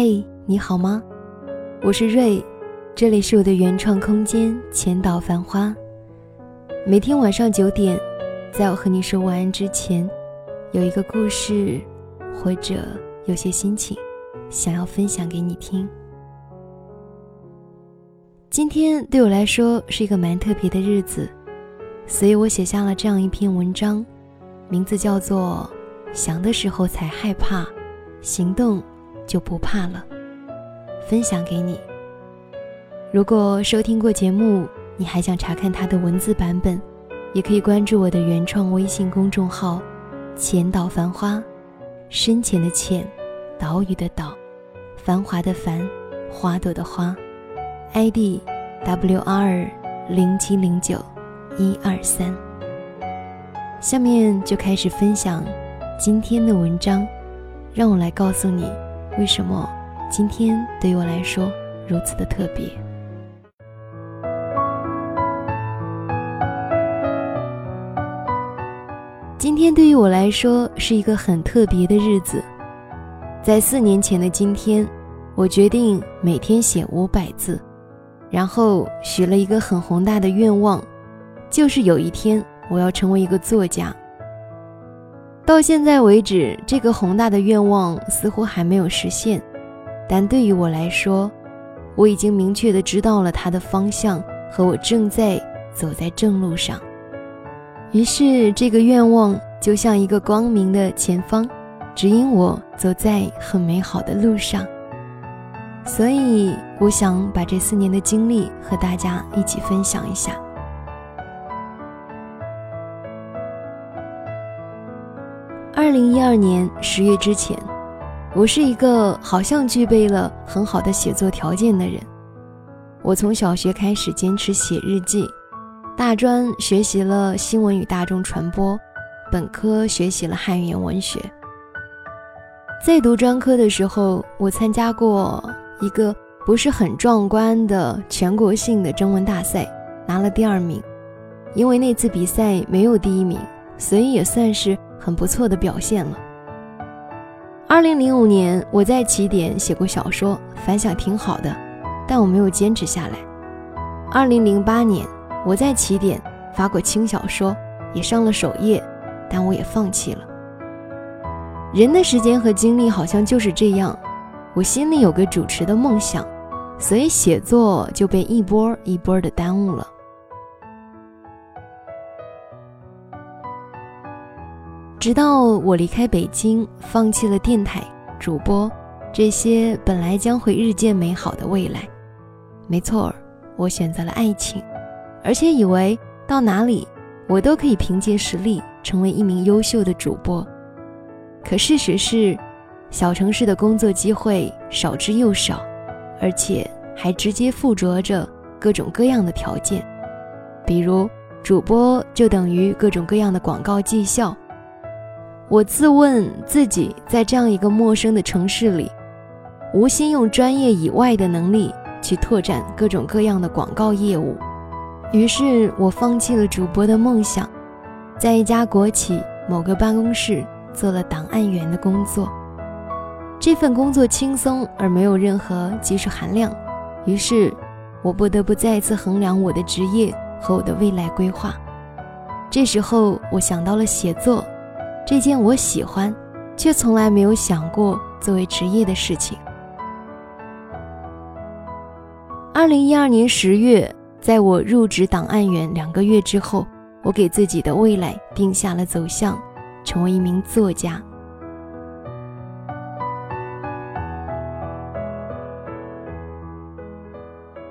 嘿，你好吗？我是瑞，这里是我的原创空间千岛繁花。每天晚上九点，在我和你说晚安之前，有一个故事，或者有些心情，想要分享给你听。今天对我来说是一个蛮特别的日子，所以我写下了这样一篇文章，名字叫做《想的时候才害怕，行动就不怕了》，分享给你。如果收听过节目，你还想查看它的文字版本，也可以关注我的原创微信公众号“浅岛繁花”，深浅的浅，岛屿的岛，繁华的繁，花朵的花。ID W R 零七零九一二三，下面就开始分享今天的文章。让我来告诉你，为什么今天对于我来说如此的特别。今天对于我来说是一个很特别的日子，在四年前的今天，我决定每天写五百字。然后许了一个很宏大的愿望，就是有一天我要成为一个作家。到现在为止，这个宏大的愿望似乎还没有实现，但对于我来说，我已经明确的知道了它的方向和我正在走在正路上。于是，这个愿望就像一个光明的前方，指引我走在很美好的路上。所以，我想把这四年的经历和大家一起分享一下。二零一二年十月之前，我是一个好像具备了很好的写作条件的人。我从小学开始坚持写日记，大专学习了新闻与大众传播，本科学习了汉语言文学。在读专科的时候，我参加过。一个不是很壮观的全国性的征文大赛，拿了第二名。因为那次比赛没有第一名，所以也算是很不错的表现了。二零零五年，我在起点写过小说，反响挺好的，但我没有坚持下来。二零零八年，我在起点发过轻小说，也上了首页，但我也放弃了。人的时间和精力好像就是这样。我心里有个主持的梦想，所以写作就被一波一波的耽误了。直到我离开北京，放弃了电台主播这些本来将会日渐美好的未来。没错，我选择了爱情，而且以为到哪里我都可以凭借实力成为一名优秀的主播。可事实是。小城市的工作机会少之又少，而且还直接附着着各种各样的条件，比如主播就等于各种各样的广告绩效。我自问自己在这样一个陌生的城市里，无心用专业以外的能力去拓展各种各样的广告业务，于是我放弃了主播的梦想，在一家国企某个办公室做了档案员的工作。这份工作轻松而没有任何技术含量，于是，我不得不再次衡量我的职业和我的未来规划。这时候，我想到了写作，这件我喜欢，却从来没有想过作为职业的事情。二零一二年十月，在我入职档案员两个月之后，我给自己的未来定下了走向，成为一名作家。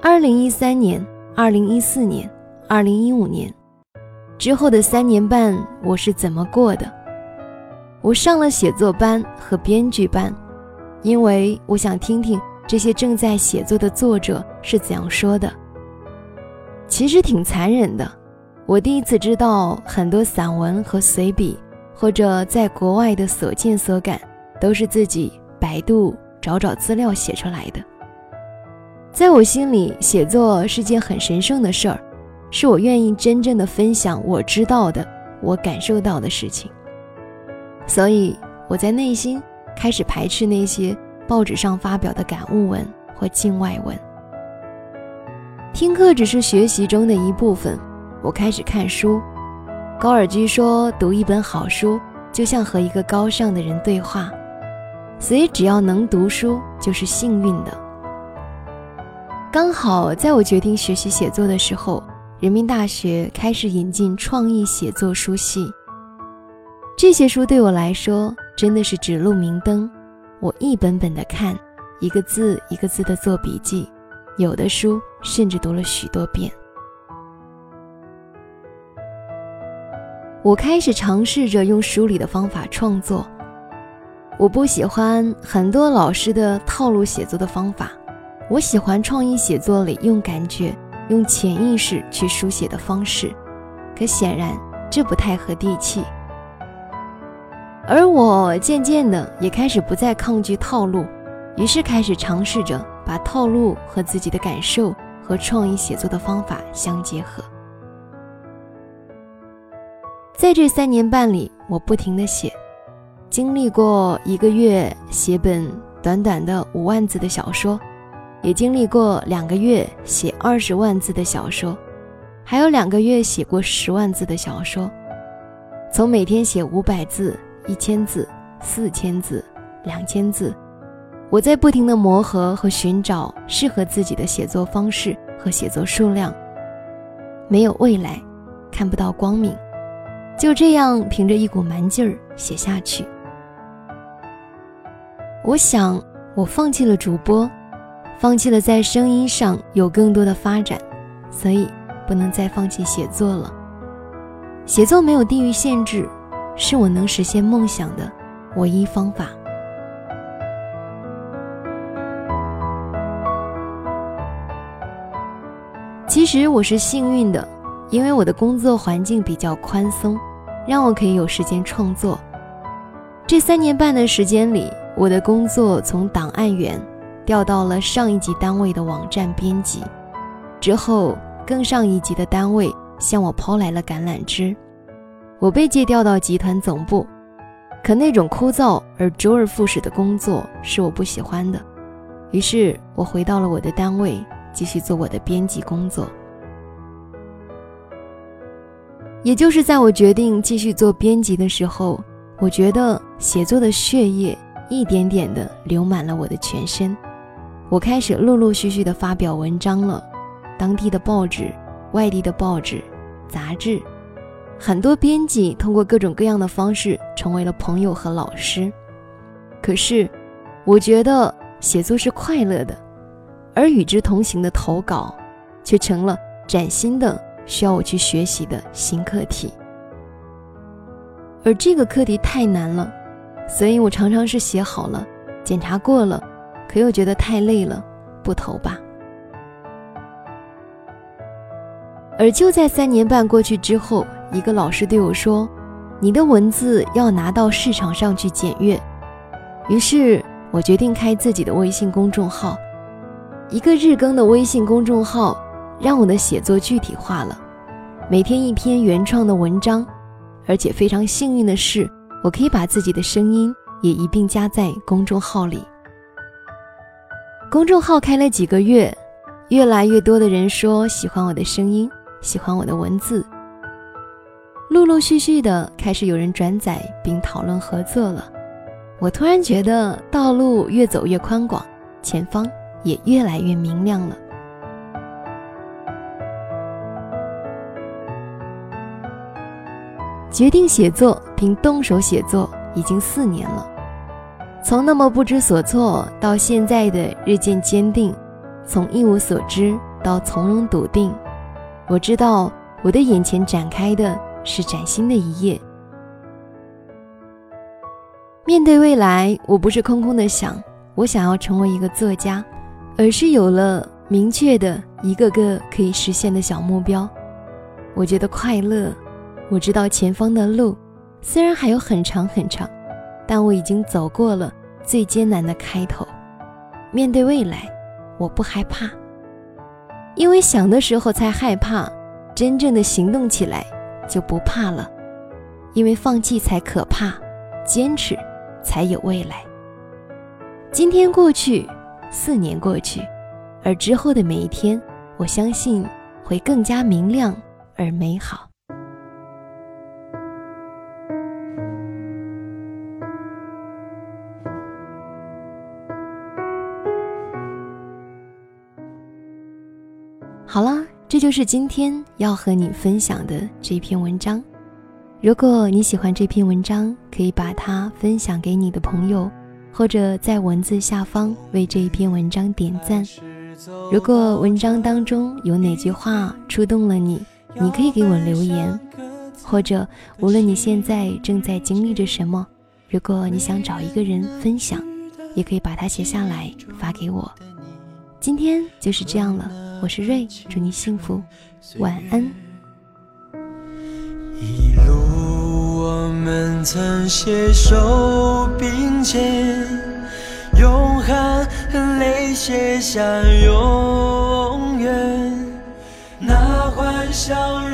二零一三年、二零一四年、二零一五年之后的三年半，我是怎么过的？我上了写作班和编剧班，因为我想听听这些正在写作的作者是怎样说的。其实挺残忍的，我第一次知道很多散文和随笔，或者在国外的所见所感，都是自己百度找找资料写出来的。在我心里，写作是件很神圣的事儿，是我愿意真正的分享我知道的、我感受到的事情。所以我在内心开始排斥那些报纸上发表的感悟文或境外文。听课只是学习中的一部分，我开始看书。高尔基说，读一本好书就像和一个高尚的人对话，所以只要能读书就是幸运的。刚好在我决定学习写作的时候，人民大学开始引进创意写作书系。这些书对我来说真的是指路明灯，我一本本的看，一个字一个字的做笔记，有的书甚至读了许多遍。我开始尝试着用书里的方法创作。我不喜欢很多老师的套路写作的方法，我喜欢创意写作里用感觉、用潜意识去书写的方式。可显然这不太合地气。而我渐渐的也开始不再抗拒套路，于是开始尝试着把套路和自己的感受和创意写作的方法相结合。在这三年半里，我不停的写，经历过一个月写本短短的五万字的小说，也经历过两个月写二十万字的小说，还有两个月写过十万字的小说，从每天写五百字。一千字、四千字、两千字，我在不停的磨合和寻找适合自己的写作方式和写作数量。没有未来，看不到光明，就这样凭着一股蛮劲儿写下去。我想，我放弃了主播，放弃了在声音上有更多的发展，所以不能再放弃写作了。写作没有地域限制。是我能实现梦想的唯一方法。其实我是幸运的，因为我的工作环境比较宽松，让我可以有时间创作。这三年半的时间里，我的工作从档案员调到了上一级单位的网站编辑，之后更上一级的单位向我抛来了橄榄枝。我被借调到集团总部，可那种枯燥而周而复始的工作是我不喜欢的。于是我回到了我的单位，继续做我的编辑工作。也就是在我决定继续做编辑的时候，我觉得写作的血液一点点的流满了我的全身。我开始陆陆续续的发表文章了，当地的报纸、外地的报纸、杂志。很多编辑通过各种各样的方式成为了朋友和老师，可是，我觉得写作是快乐的，而与之同行的投稿，却成了崭新的需要我去学习的新课题。而这个课题太难了，所以我常常是写好了，检查过了，可又觉得太累了，不投吧。而就在三年半过去之后。一个老师对我说：“你的文字要拿到市场上去检阅。”于是我决定开自己的微信公众号。一个日更的微信公众号，让我的写作具体化了，每天一篇原创的文章，而且非常幸运的是，我可以把自己的声音也一并加在公众号里。公众号开了几个月，越来越多的人说喜欢我的声音，喜欢我的文字。陆陆续续的开始有人转载并讨论合作了，我突然觉得道路越走越宽广，前方也越来越明亮了。决定写作并动手写作已经四年了，从那么不知所措到现在的日渐坚定，从一无所知到从容笃定，我知道我的眼前展开的。是崭新的一页。面对未来，我不是空空的想，我想要成为一个作家，而是有了明确的一个个可以实现的小目标。我觉得快乐，我知道前方的路虽然还有很长很长，但我已经走过了最艰难的开头。面对未来，我不害怕，因为想的时候才害怕，真正的行动起来。就不怕了，因为放弃才可怕，坚持才有未来。今天过去，四年过去，而之后的每一天，我相信会更加明亮而美好。好啦，这就是今天要和你分享的这篇文章。如果你喜欢这篇文章，可以把它分享给你的朋友，或者在文字下方为这一篇文章点赞。如果文章当中有哪句话触动了你，你可以给我留言，或者无论你现在正在经历着什么，如果你想找一个人分享，也可以把它写下来发给我。今天就是这样了。我是瑞，祝你幸福，晚安。一路我们曾携手并肩，用汗和泪写下永远。那欢笑